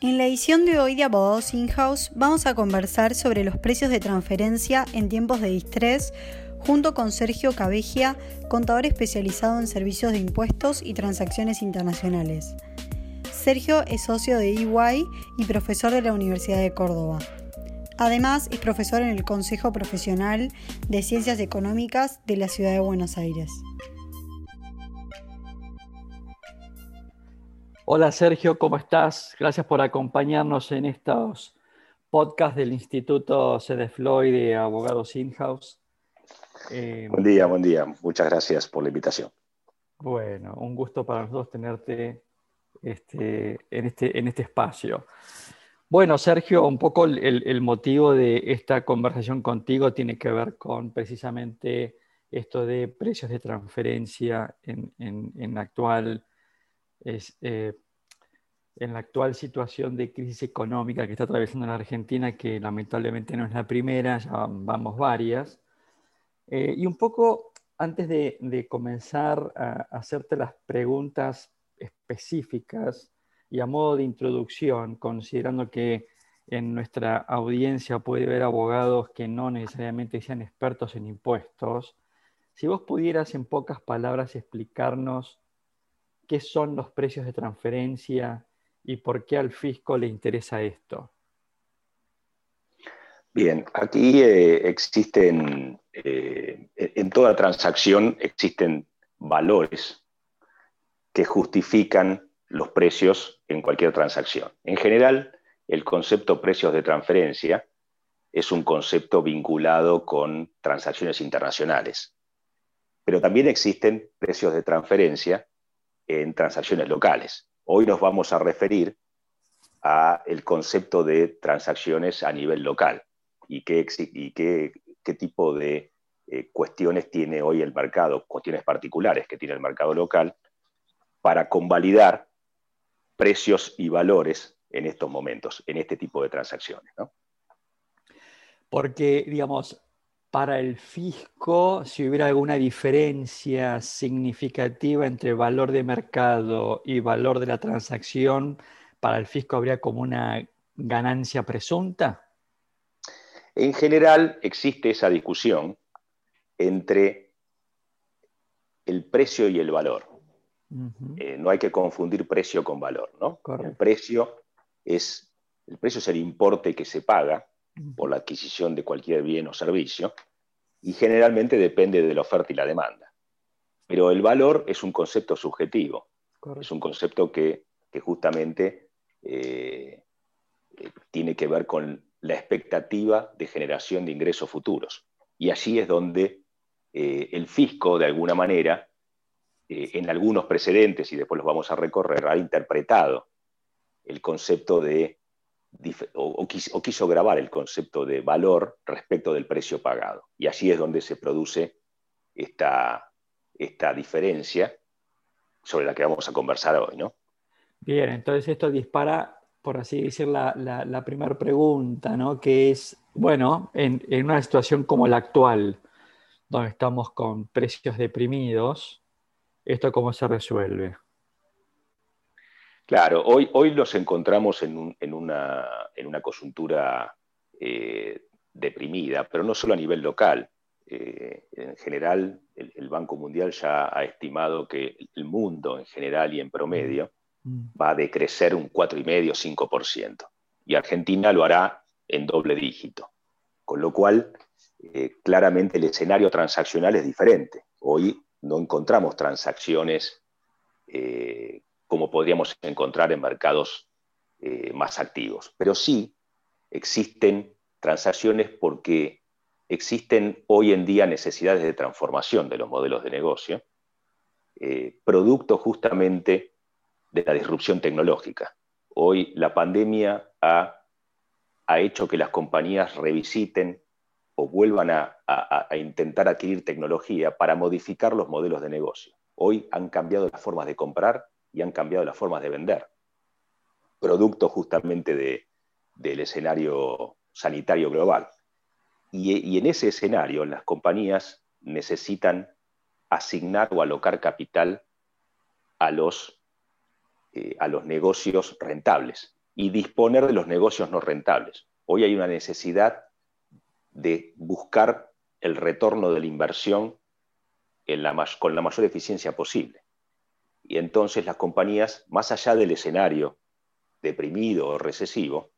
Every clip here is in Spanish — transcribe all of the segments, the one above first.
En la edición de hoy de Abogados In-House vamos a conversar sobre los precios de transferencia en tiempos de distrés junto con Sergio Cabegia, contador especializado en servicios de impuestos y transacciones internacionales. Sergio es socio de EY y profesor de la Universidad de Córdoba. Además, es profesor en el Consejo Profesional de Ciencias Económicas de la Ciudad de Buenos Aires. Hola Sergio, ¿cómo estás? Gracias por acompañarnos en estos podcasts del Instituto Cedefloy de Abogados In-House. Eh, buen día, buen día. Muchas gracias por la invitación. Bueno, un gusto para nosotros tenerte este, en, este, en este espacio. Bueno, Sergio, un poco el, motivo de esta conversación contigo tiene que ver con precisamente esto de precios de transferencia en, en la actual es, eh, en la actual situación de crisis económica que está atravesando la Argentina, que lamentablemente no es la primera, ya vamos varias. Eh, y un poco antes de, comenzar a hacerte las preguntas específicas y a modo de introducción, considerando que en nuestra audiencia puede haber abogados que no necesariamente sean expertos en impuestos, si vos pudieras en pocas palabras explicarnos qué son los precios de transferencia y por qué al fisco le interesa esto. Bien, aquí eh, existen, eh, en toda transacción existen valores que justifican los precios en cualquier transacción. En general, el concepto precios de transferencia es un concepto vinculado con transacciones internacionales. Pero también existen precios de transferencia en transacciones locales. Hoy nos vamos a referir a el concepto de transacciones a nivel local y qué, y qué, tipo de eh, cuestiones tiene hoy el mercado, cuestiones particulares que tiene el mercado local, para convalidar precios y valores en estos momentos, en este tipo de transacciones. Porque, digamos, para el fisco, si hubiera alguna diferencia significativa entre valor de mercado y valor de la transacción, para el fisco habría como una ganancia presunta? En general existe esa discusión entre el precio y el valor. Eh, no hay que confundir precio con valor, ¿no? El precio es el precio es el importe que se paga por la adquisición de cualquier bien o servicio y generalmente depende de la oferta y la demanda. Pero el valor es un concepto subjetivo, es un concepto que, justamente eh, eh, tiene que ver con la expectativa de generación de ingresos futuros. Y allí es donde eh, el fisco, de alguna manera, en algunos precedentes, y después los vamos a recorrer, ha interpretado el concepto de o, quiso, grabar el concepto de valor respecto del precio pagado. Y allí es donde se produce esta, esta diferencia sobre la que vamos a conversar hoy. ¿no? Bien, entonces esto dispara, por así decir, la, la, primera pregunta, ¿no? que es, bueno, en, en una situación como la actual, donde estamos con precios deprimidos, ¿esto cómo se resuelve? Claro, hoy, hoy los encontramos en, una, coyuntura eh, deprimida, pero no solo a nivel local. Eh, en general, el, Banco Mundial ya ha estimado que el mundo en general y en promedio mm. va a decrecer un 4,5-5%. Y Argentina lo hará en doble dígito. Con lo cual, eh, claramente el escenario transaccional es diferente. Hoy no encontramos transacciones como podríamos encontrar en mercados eh, más activos. Pero sí existen transacciones porque existen hoy en día necesidades de transformación de los modelos de negocio, eh, producto justamente de la disrupción tecnológica. Hoy la pandemia ha, hecho que las compañías revisiten o vuelvan a, a, intentar adquirir tecnología para modificar los modelos de negocio. Hoy han cambiado las formas de comprar y han cambiado las formas de vender, producto justamente del escenario sanitario global. Y, en ese escenario las compañías necesitan asignar o alocar capital a los, eh, a los negocios rentables. y disponer de los negocios no rentables. Hoy hay una necesidad de buscar el retorno de la inversión con la mayor eficiencia posible. Y entonces las compañías, más allá del escenario deprimido o recesivo,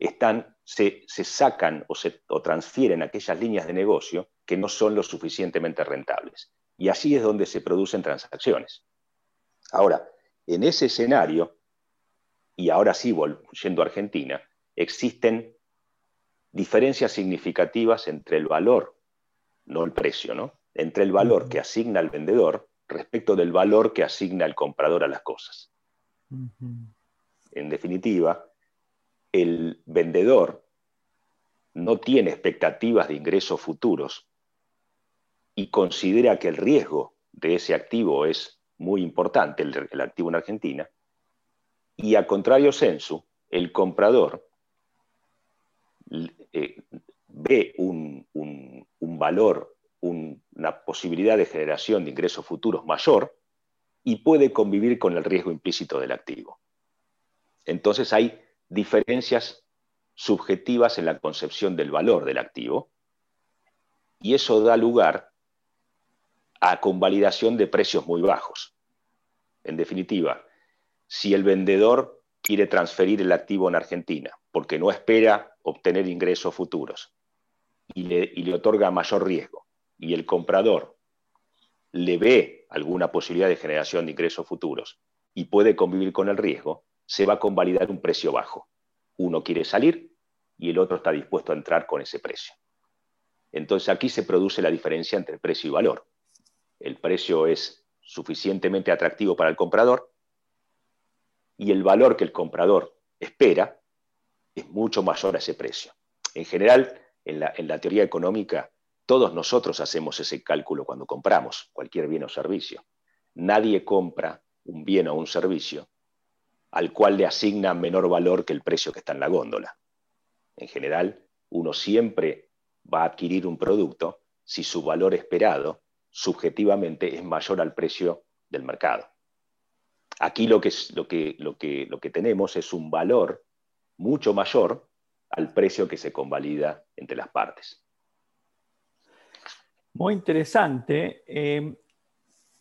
están, se, sacan o, se, o transfieren aquellas líneas de negocio que no son lo suficientemente rentables. Y así es donde se producen transacciones. Ahora, en ese escenario, y ahora sí volviendo a Argentina, existen diferencias significativas entre el valor, no el precio, ¿no? Entre el valor que asigna el vendedor respecto del valor que asigna el comprador a las cosas. En definitiva, el vendedor no tiene expectativas de ingresos futuros y considera que el riesgo de ese activo es muy importante, el, activo en Argentina, y a contrario sensu, el comprador eh, ve un, valor, una posibilidad de generación de ingresos futuros mayor y puede convivir con el riesgo implícito del activo. Entonces hay diferencias subjetivas en la concepción del valor del activo y eso da lugar a convalidación de precios muy bajos. En definitiva, si el vendedor quiere transferir el activo en Argentina porque no espera obtener ingresos futuros y le, otorga mayor riesgo, y el comprador le ve alguna posibilidad de generación de ingresos futuros y puede convivir con el riesgo, se va a convalidar un precio bajo. Uno quiere salir y el otro está dispuesto a entrar con ese precio. Entonces aquí se produce la diferencia entre precio y valor el precio es suficientemente atractivo para el comprador y el valor que el comprador espera es mucho mayor a ese precio. En general, en la, teoría económica, todos nosotros hacemos ese cálculo cuando compramos cualquier bien o servicio. Nadie compra un bien o un servicio al cual le asigna menor valor que el precio que está en la góndola. En general, uno siempre va a adquirir un producto si su valor esperado subjetivamente es mayor al precio del mercado. Aquí lo que, lo que, tenemos es un valor mucho mayor al precio que se convalida entre las partes. Muy interesante. Eh,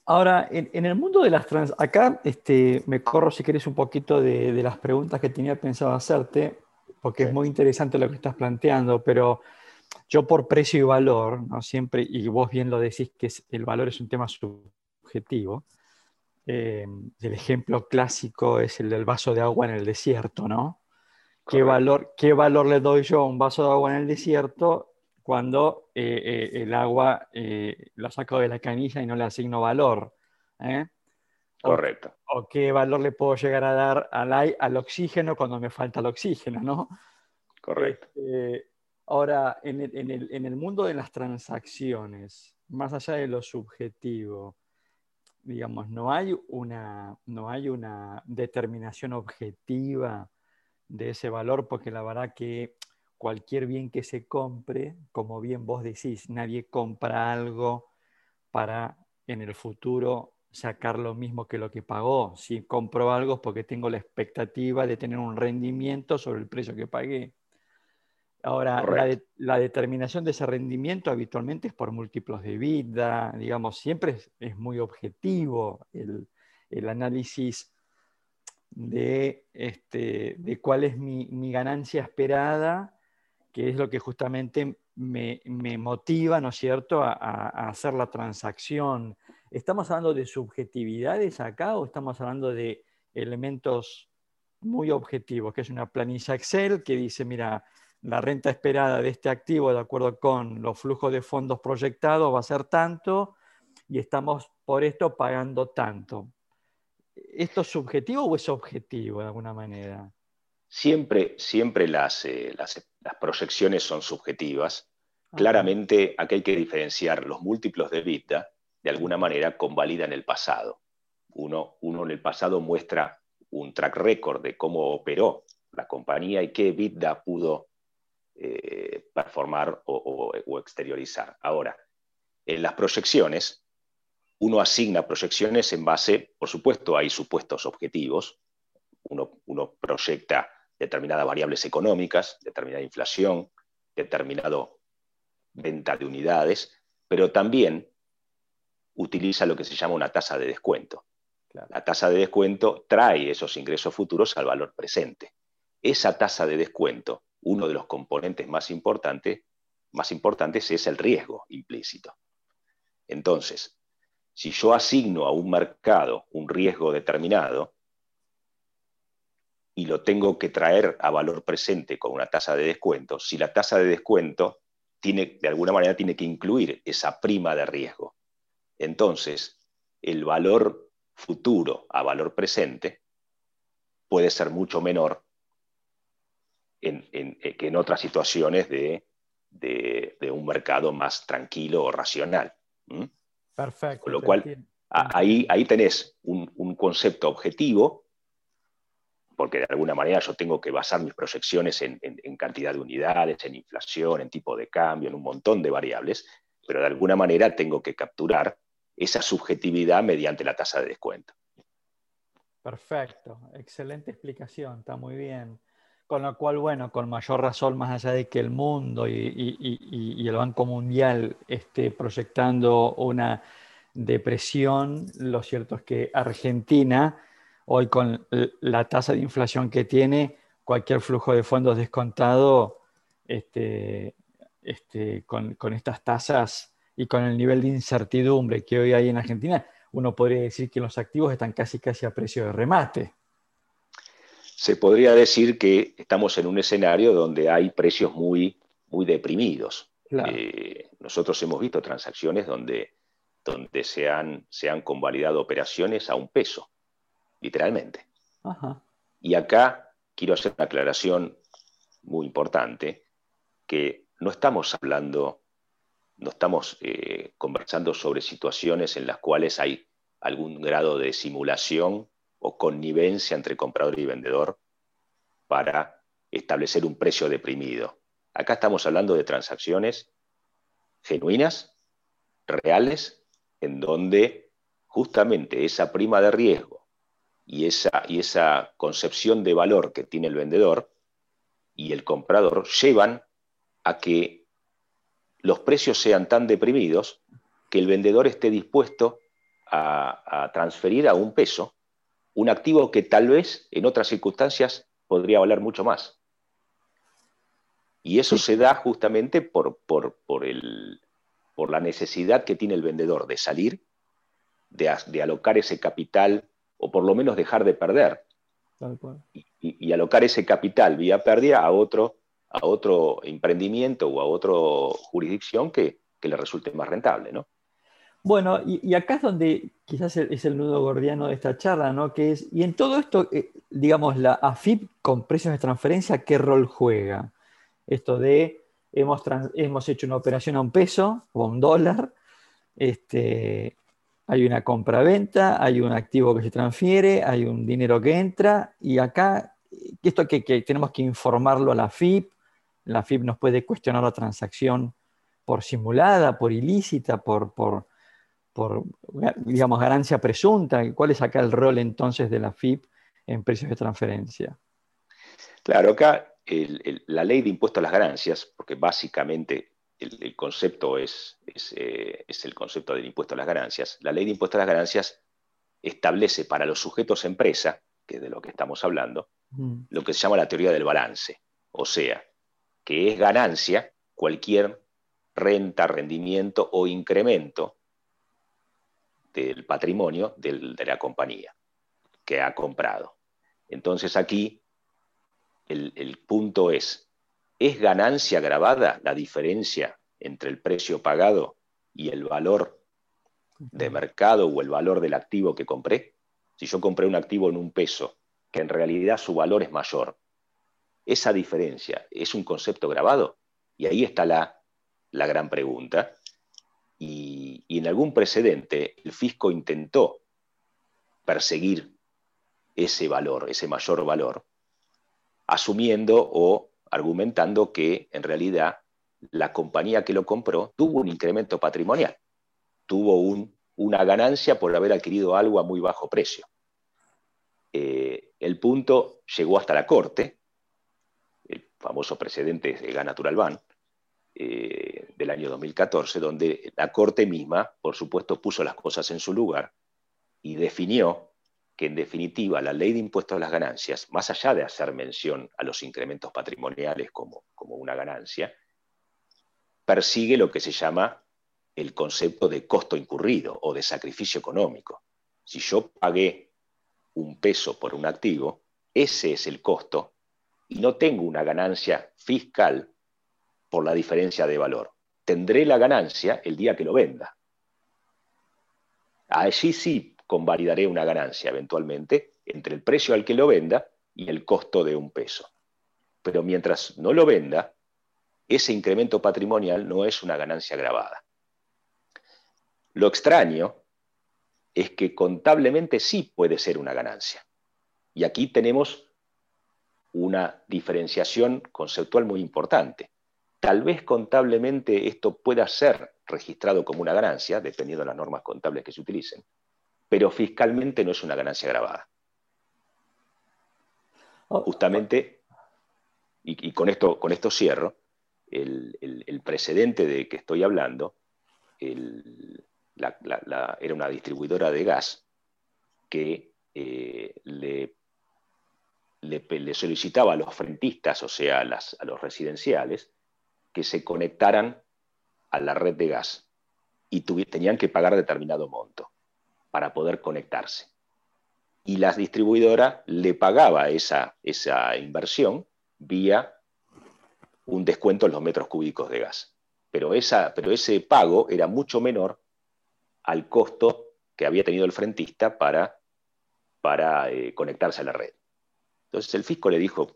ahora, en, el mundo de las trans... Acá este, me corro, si querés, un poquito de, de las preguntas que tenía pensado hacerte, porque es muy interesante lo que estás planteando, pero yo por precio y valor, ¿no? Siempre, y vos bien lo decís que el valor es un tema subjetivo. Eh, el ejemplo clásico es el del vaso de agua en el desierto, ¿no? ¿Qué valor, ¿Qué valor, le doy yo a un vaso de agua en el desierto cuando eh, eh, el agua lo saco de la canilla y no le asigno valor? Correcto. O, qué valor le puedo llegar a dar al, al oxígeno cuando me falta el oxígeno, ¿no? Correcto. Este, Ahora, en el, mundo de las transacciones, más allá de lo subjetivo, digamos, no hay una, no hay una determinación objetiva de ese valor, porque la verdad que cualquier bien que se compre, como bien vos decís, nadie compra algo para en el futuro sacar lo mismo que lo que pagó. Si compro algo es porque tengo la expectativa de tener un rendimiento sobre el precio que pagué. Ahora, la, determinación de ese rendimiento habitualmente es por múltiplos de vida, digamos, siempre es, muy objetivo el, análisis de, este, de, cuál es mi, ganancia esperada, que es lo que justamente me, motiva, ¿no es cierto?, a, a, hacer la transacción. ¿Estamos hablando de subjetividades acá o estamos hablando de elementos muy objetivos, que es una planilla Excel que dice, mira, la renta esperada de este activo, de acuerdo con los flujos de fondos proyectados, va a ser tanto y estamos por esto pagando tanto. ¿Esto es subjetivo o es objetivo de alguna manera? Siempre, siempre las, eh, las, proyecciones son subjetivas. Claramente aquí hay que diferenciar los múltiplos de vida, de alguna manera convalidan el pasado. Uno, uno en el pasado muestra un track record de cómo operó la compañía y qué EBITDA pudo eh, performar o, exteriorizar. Ahora, en las proyecciones, uno asigna proyecciones en base, por supuesto, hay supuestos objetivos. Uno, proyecta determinadas variables económicas, determinada inflación, determinado venta de unidades, pero también utiliza lo que se llama una tasa de descuento. La tasa de descuento trae esos ingresos futuros al valor presente. Esa tasa de descuento, uno de los componentes más importantes, más importantes es el riesgo implícito. Entonces, si yo asigno a un mercado un riesgo determinado y lo tengo que traer a valor presente con una tasa de descuento, si la tasa de descuento tiene, de alguna manera tiene que incluir esa prima de riesgo. Entonces, el valor futuro a valor presente puede ser mucho menor eh, que en otras situaciones de, un mercado más tranquilo o racional. Perfecto. Con lo cual, ahí, ahí tenés un, concepto objetivo, porque de alguna manera yo tengo que basar mis proyecciones en, cantidad de unidades, en inflación, en tipo de cambio, en un montón de variables, pero de alguna manera tengo que capturar esa subjetividad mediante la tasa de descuento. Perfecto, excelente explicación, está muy bien. Con lo cual, bueno, con mayor razón, más allá de que el mundo y, el Banco Mundial esté proyectando una depresión, lo cierto es que Argentina, hoy con la tasa de inflación que tiene, cualquier flujo de fondos descontado, este, este, con, con estas tasas y con el nivel de incertidumbre que hoy hay en Argentina, uno podría decir que los activos están casi casi a precio de remate. Se podría decir que estamos en un escenario donde hay precios muy, muy deprimidos. Eh, nosotros hemos visto transacciones donde, donde se, han, se han convalidado operaciones a un peso, literalmente. Y acá quiero hacer una aclaración muy importante, que no estamos hablando no estamos eh, conversando sobre situaciones en las cuales hay algún grado de simulación o connivencia entre comprador y vendedor para establecer un precio deprimido. Acá estamos hablando de transacciones genuinas, reales, en donde justamente esa prima de riesgo y esa, y esa concepción de valor que tiene el vendedor y el comprador llevan a que los precios sean tan deprimidos que el vendedor esté dispuesto a, transferir a un peso un activo que tal vez en otras circunstancias podría valer mucho más. Y eso se da justamente por, por, el, por, la necesidad que tiene el vendedor de salir, de, alocar ese capital o por lo menos dejar de perder. Y, y, alocar ese capital vía pérdida a otro a otro emprendimiento o a otra jurisdicción que, le resulte más rentable, ¿no? Bueno, y, acá es donde quizás es el nudo gordiano de esta charla, ¿no? Que es, y en todo esto, eh, digamos, la AFIP con precios de transferencia, ¿qué rol juega? Esto de, hemos, hemos hecho una operación a un peso o a un dólar, este, hay una compra-venta, hay un activo que se transfiere, hay un dinero que entra, y acá, esto que, tenemos que informarlo a la AFIP, la FIP nos puede cuestionar la transacción por simulada, por ilícita, por, por, digamos, ganancia presunta. ¿Cuál es acá el rol entonces de la FIP en precios de transferencia? Claro, acá la ley de impuesto a las ganancias, porque básicamente el, concepto es, eh, es, el concepto del impuesto a las ganancias, la ley de impuesto a las ganancias establece para los sujetos empresa, que es de lo que estamos hablando, mm. lo que se llama la teoría del balance. O sea, que es ganancia cualquier renta, rendimiento o incremento del patrimonio de la compañía que ha comprado. Entonces aquí el, el punto es, ¿es ganancia grabada la diferencia entre el precio pagado y el valor de mercado o el valor del activo que compré? Si yo compré un activo en un peso, que en realidad su valor es mayor, esa diferencia es un concepto grabado. Y ahí está la, gran pregunta. Y, en algún precedente el fisco intentó perseguir ese valor, ese mayor valor, asumiendo o argumentando que en realidad la compañía que lo compró tuvo un incremento patrimonial, tuvo una ganancia por haber adquirido algo a muy bajo precio. Eh, el punto llegó hasta la corte, famoso precedente de Gas Natural Ban, eh, del año 2014, donde la Corte misma, por supuesto, puso las cosas en su lugar y definió que en definitiva la ley de impuestos a las ganancias, más allá de hacer mención a los incrementos patrimoniales como, como una ganancia, persigue lo que se llama el concepto de costo incurrido o de sacrificio económico. Si yo pagué un peso por un activo, ese es el costo y no tengo una ganancia fiscal por la diferencia de valor. Tendré la ganancia el día que lo venda. Allí sí convalidaré una ganancia eventualmente entre el precio al que lo venda y el costo de un peso. Pero mientras no lo venda, ese incremento patrimonial no es una ganancia grabada. Lo extraño es que contablemente sí puede ser una ganancia. Y aquí tenemos una diferenciación conceptual muy importante. Tal vez contablemente esto pueda ser registrado como una ganancia, dependiendo de las normas contables que se utilicen, pero fiscalmente no es una ganancia grabada. Oh, Justamente, y, con, esto, con esto cierro, el, precedente de que estoy hablando era una distribuidora de gas que eh, le, le, solicitaba a los frentistas, o sea, a los residenciales, que se conectaran a la red de gas y tenían que pagar determinado monto para poder conectarse. Y la distribuidora le pagaba esa, esa inversión vía un descuento en los metros cúbicos de gas. Pero, esa, pero ese pago era mucho menor al costo que había tenido el frentista para, para eh, conectarse a la red. Entonces el fisco le dijo,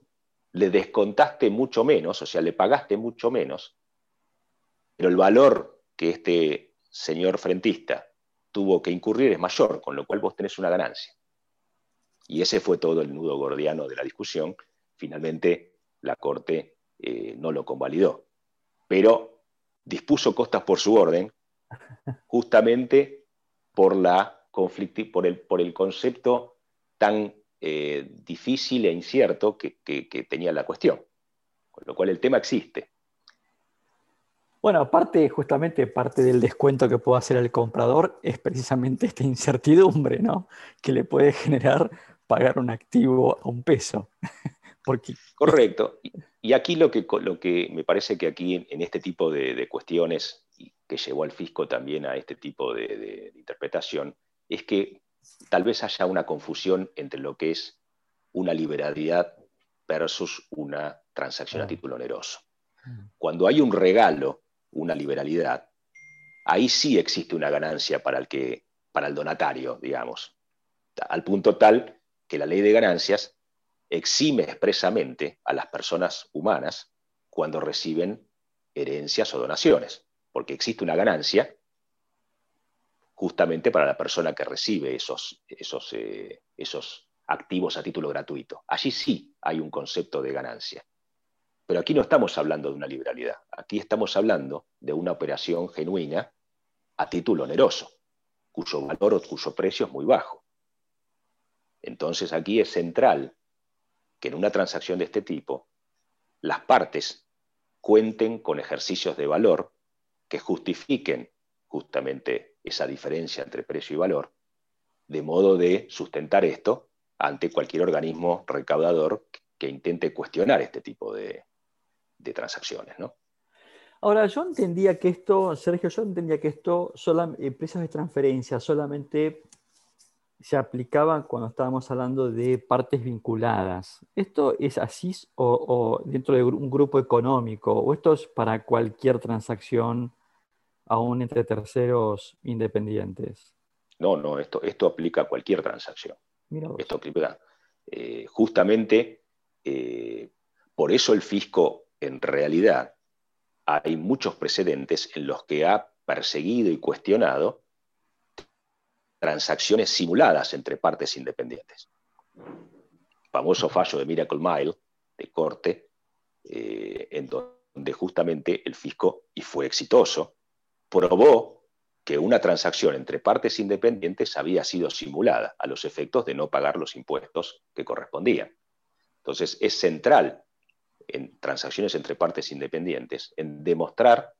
le descontaste mucho menos, o sea, le pagaste mucho menos, pero el valor que este señor frentista tuvo que incurrir es mayor, con lo cual vos tenés una ganancia. Y ese fue todo el nudo gordiano de la discusión. Finalmente la Corte eh, no lo convalidó, pero dispuso costas por su orden, justamente por, la por, el, por el concepto tan eh, difícil e incierto que, tenía la cuestión. Con lo cual el tema existe. Bueno, aparte, justamente parte del descuento que puede hacer el comprador es precisamente esta incertidumbre, ¿no? Que le puede generar pagar un activo a un peso. Porque... Correcto. Y aquí lo que, lo que me parece que aquí en, este tipo de, cuestiones, que llevó al fisco también a este tipo de interpretación, es que tal vez haya una confusión entre lo que es una liberalidad versus una transacción a título oneroso. Mm. Cuando hay un regalo, una liberalidad, ahí sí existe una ganancia para el, que, para el donatario, digamos, al punto tal que la ley de ganancias exime expresamente a las personas humanas cuando reciben herencias o donaciones, porque existe una ganancia justamente para la persona que recibe esos, esos, eh, esos activos a título gratuito. Allí sí hay un concepto de ganancia. Pero aquí no estamos hablando de una liberalidad, aquí estamos hablando de una operación genuina a título oneroso, cuyo valor o cuyo precio es muy bajo. Entonces aquí es central que en una transacción de este tipo las partes cuenten con ejercicios de valor que justifiquen justamente esa diferencia entre precio y valor, de modo de sustentar esto ante cualquier organismo recaudador que intente cuestionar este tipo de, transacciones. ¿no? Ahora, yo entendía que esto, Sergio, yo entendía que esto, empresas de transferencia, solamente se aplicaba cuando estábamos hablando de partes vinculadas. ¿Esto es así o dentro de un grupo económico? ¿O esto es para cualquier transacción aún entre terceros independientes. No, no, esto, esto aplica a cualquier transacción. Esto aplica. Eh, justamente eh, por eso el fisco, en realidad, hay muchos precedentes en los que ha perseguido y cuestionado transacciones simuladas entre partes independientes. famoso fallo de Miracle Mile, de corte, eh, en donde justamente el fisco, y fue exitoso, probó que una transacción entre partes independientes había sido simulada a los efectos de no pagar los impuestos que correspondían. Entonces, es central en transacciones entre partes independientes, en demostrar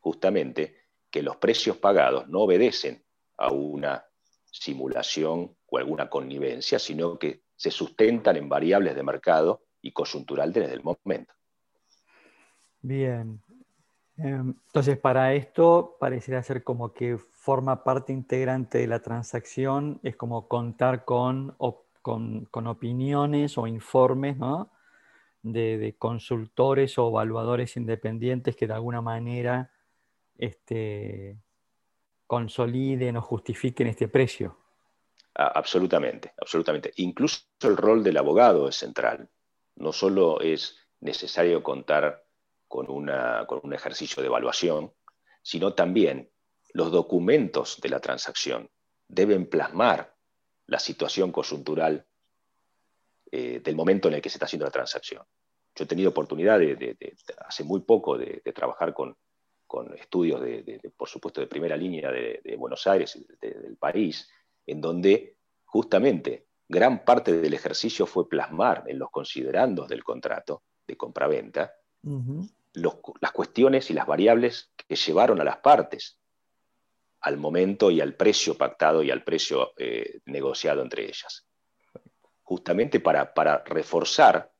justamente que los precios pagados no obedecen a una simulación o alguna connivencia, sino que se sustentan en variables de mercado y coyuntural desde el momento. Bien. Em, entonces, para esto pareciera ser como que forma parte integrante de la transacción, es como contar con, con, opiniones o informes de, consultores o evaluadores independientes que de alguna manera este, consoliden o justifiquen este precio. Absolutamente, absolutamente. Incluso el rol del abogado es central. No solo es necesario contar con, una, con un ejercicio de evaluación, sino también los documentos de la transacción deben plasmar la situación coyuntural eh, del momento en el que se está haciendo la transacción. Yo he tenido oportunidad de, hace muy poco de, trabajar con, estudios, de, por supuesto, de primera línea de, Buenos Aires, del país, en donde justamente gran parte del ejercicio fue plasmar en los considerandos del contrato de compraventa las cuestiones y las variables que llevaron a las partes al momento y al precio pactado y al precio eh, negociado entre ellas. Justamente para, para reforzar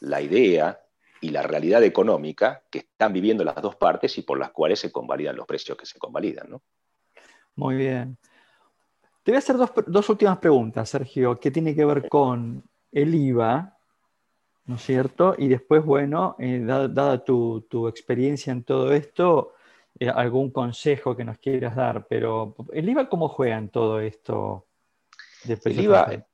la idea y la realidad económica que están viviendo las dos partes y por las cuales se convalidan los precios que se convalidan. ¿no? Muy bien. Te voy a hacer dos, últimas preguntas, Sergio, que tiene que ver con el IVA, ¿no es cierto? Y después, bueno, eh, dada, tu, experiencia en todo esto, eh, algún consejo que nos quieras dar, pero ¿el IVA cómo juega en todo esto? el IVA,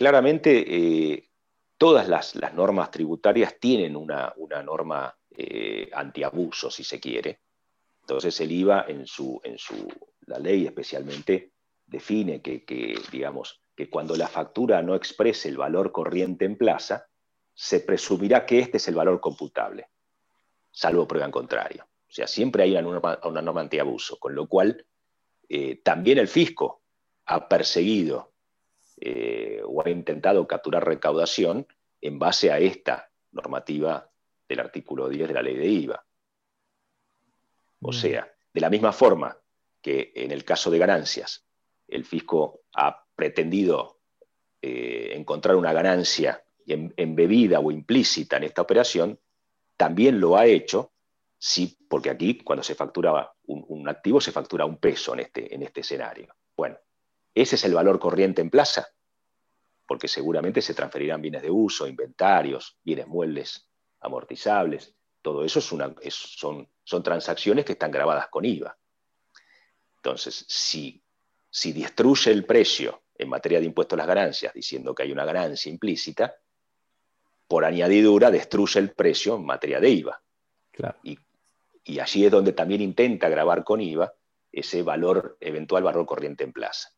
claramente, eh, todas las, normas tributarias tienen una, norma antiabuso, si se quiere. Entonces el IVA en su, en su, la ley especialmente, define que, digamos, que cuando la factura no exprese el valor corriente en plaza, se presumirá que este es el valor computable, salvo prueba en contrario. O sea, siempre hay una norma, una norma antiabuso, con lo cual eh, también el fisco ha perseguido eh, o ha intentado capturar recaudación en base a esta normativa del artículo 10 de la ley de IVA. O sea, de la misma forma que en el caso de ganancias el fisco ha pretendido eh, encontrar una ganancia embebida o implícita en esta operación, también lo ha hecho, sí, porque aquí cuando se factura un, activo se factura un peso en este, en este escenario. Bueno, ese es el valor corriente en plaza, porque seguramente se transferirán bienes de uso, inventarios, bienes muebles amortizables, todo eso es una, son, son transacciones que están grabadas con IVA. Entonces, si si destruye el precio en materia de impuestos a las ganancias, diciendo que hay una ganancia implícita, por añadidura destruye el precio en materia de IVA. Y, allí es donde también intenta grabar con IVA ese valor, eventual valor corriente en plaza.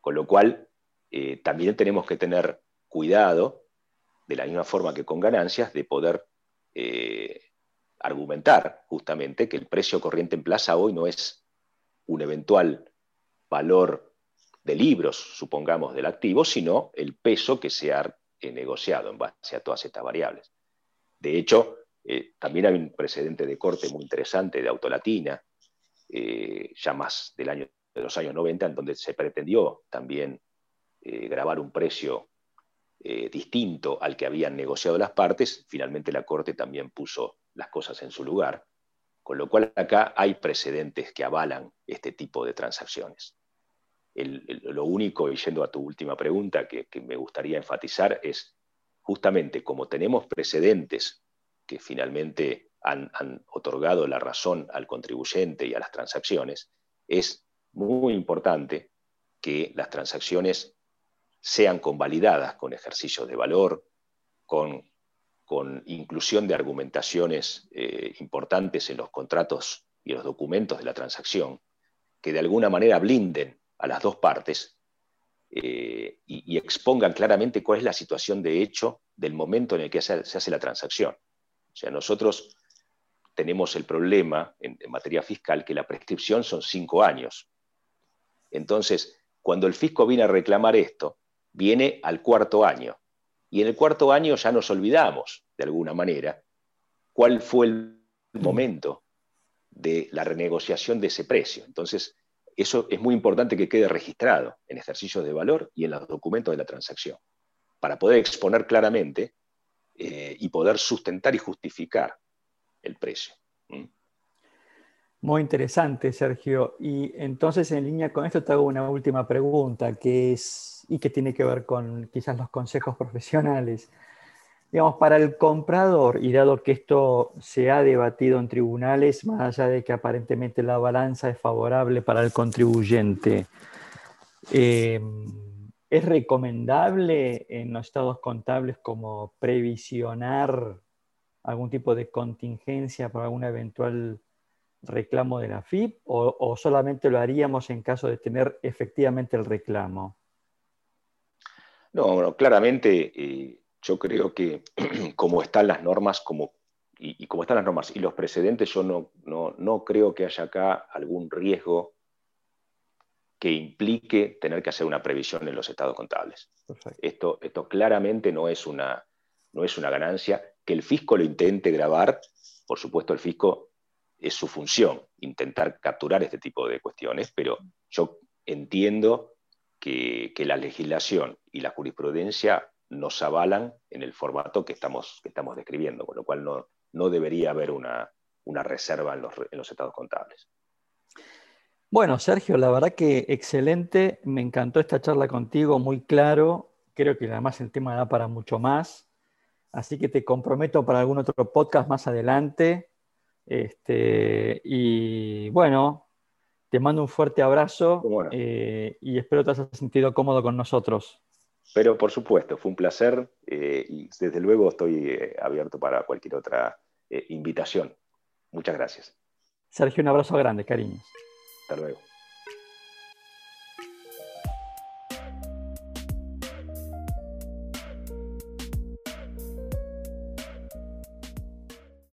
Con lo cual, eh, también tenemos que tener cuidado, de la misma forma que con ganancias, de poder eh, argumentar justamente que el precio corriente en plaza hoy no es un eventual valor de libros, supongamos, del activo, sino el peso que se ha eh, negociado en base a todas estas variables. De hecho, también hay un precedente de corte muy interesante de Autolatina, ya más del año, de los años 90, en donde se pretendió también grabar un precio distinto al que habían negociado las partes. Finalmente la Corte también puso las cosas en su lugar, con lo cual acá hay precedentes que avalan este tipo de transacciones lo único, y yendo a tu última pregunta, que, me gustaría enfatizar es justamente como tenemos precedentes que finalmente han, otorgado la razón al contribuyente y a las transacciones, es muy importante que las transacciones sean convalidadas con ejercicios de valor, con, inclusión de argumentaciones eh, importantes en los contratos y los documentos de la transacción, que de alguna manera blinden a las dos partes eh, y, expongan claramente cuál es la situación de hecho del momento en el que se, hace la transacción. O sea, nosotros tenemos el problema en, materia fiscal que la prescripción son cinco años. Entonces, cuando el fisco viene a reclamar esto, viene al cuarto año. Y en el cuarto año ya nos olvidamos, de alguna manera, cuál fue el momento de la renegociación de ese precio. Entonces, eso es muy importante que quede registrado en ejercicios de valor y en los documentos de la transacción, para poder exponer claramente eh, y poder sustentar y justificar el precio. Muy interesante, Sergio. Y entonces, en línea con esto, te hago una última pregunta, que es, y que tiene que ver con quizás los consejos profesionales. Digamos, para el comprador, y dado que esto se ha debatido en tribunales, más allá de que aparentemente la balanza es favorable para el contribuyente, eh, ¿es recomendable en los estados contables como previsionar algún tipo de contingencia para alguna eventual reclamo de la FIP o, solamente lo haríamos en caso de tener efectivamente el reclamo? No, bueno, claramente eh, yo creo que como están las normas, como, y, como están las normas y los precedentes, yo no, no, creo que haya acá algún riesgo que implique tener que hacer una previsión en los estados contables. Esto, esto claramente no es, una, no es una ganancia. Que el fisco lo intente grabar, por supuesto el fisco es su función, intentar capturar este tipo de cuestiones, pero yo entiendo que, que la legislación y la jurisprudencia nos avalan en el formato que estamos, que estamos describiendo, con lo cual no, no debería haber una, reserva en los, estados contables. Bueno, Sergio, la verdad que excelente. Me encantó esta charla contigo, muy claro. Creo que además el tema da para mucho más. Así que te comprometo para algún otro podcast más adelante. Este, y bueno, te mando un fuerte abrazo eh, y espero te hayas sentido cómodo con nosotros. Pero por supuesto, fue un placer eh, y desde luego estoy eh, abierto para cualquier otra invitación. Muchas gracias. Sergio, un abrazo grande, cariños. Hasta luego.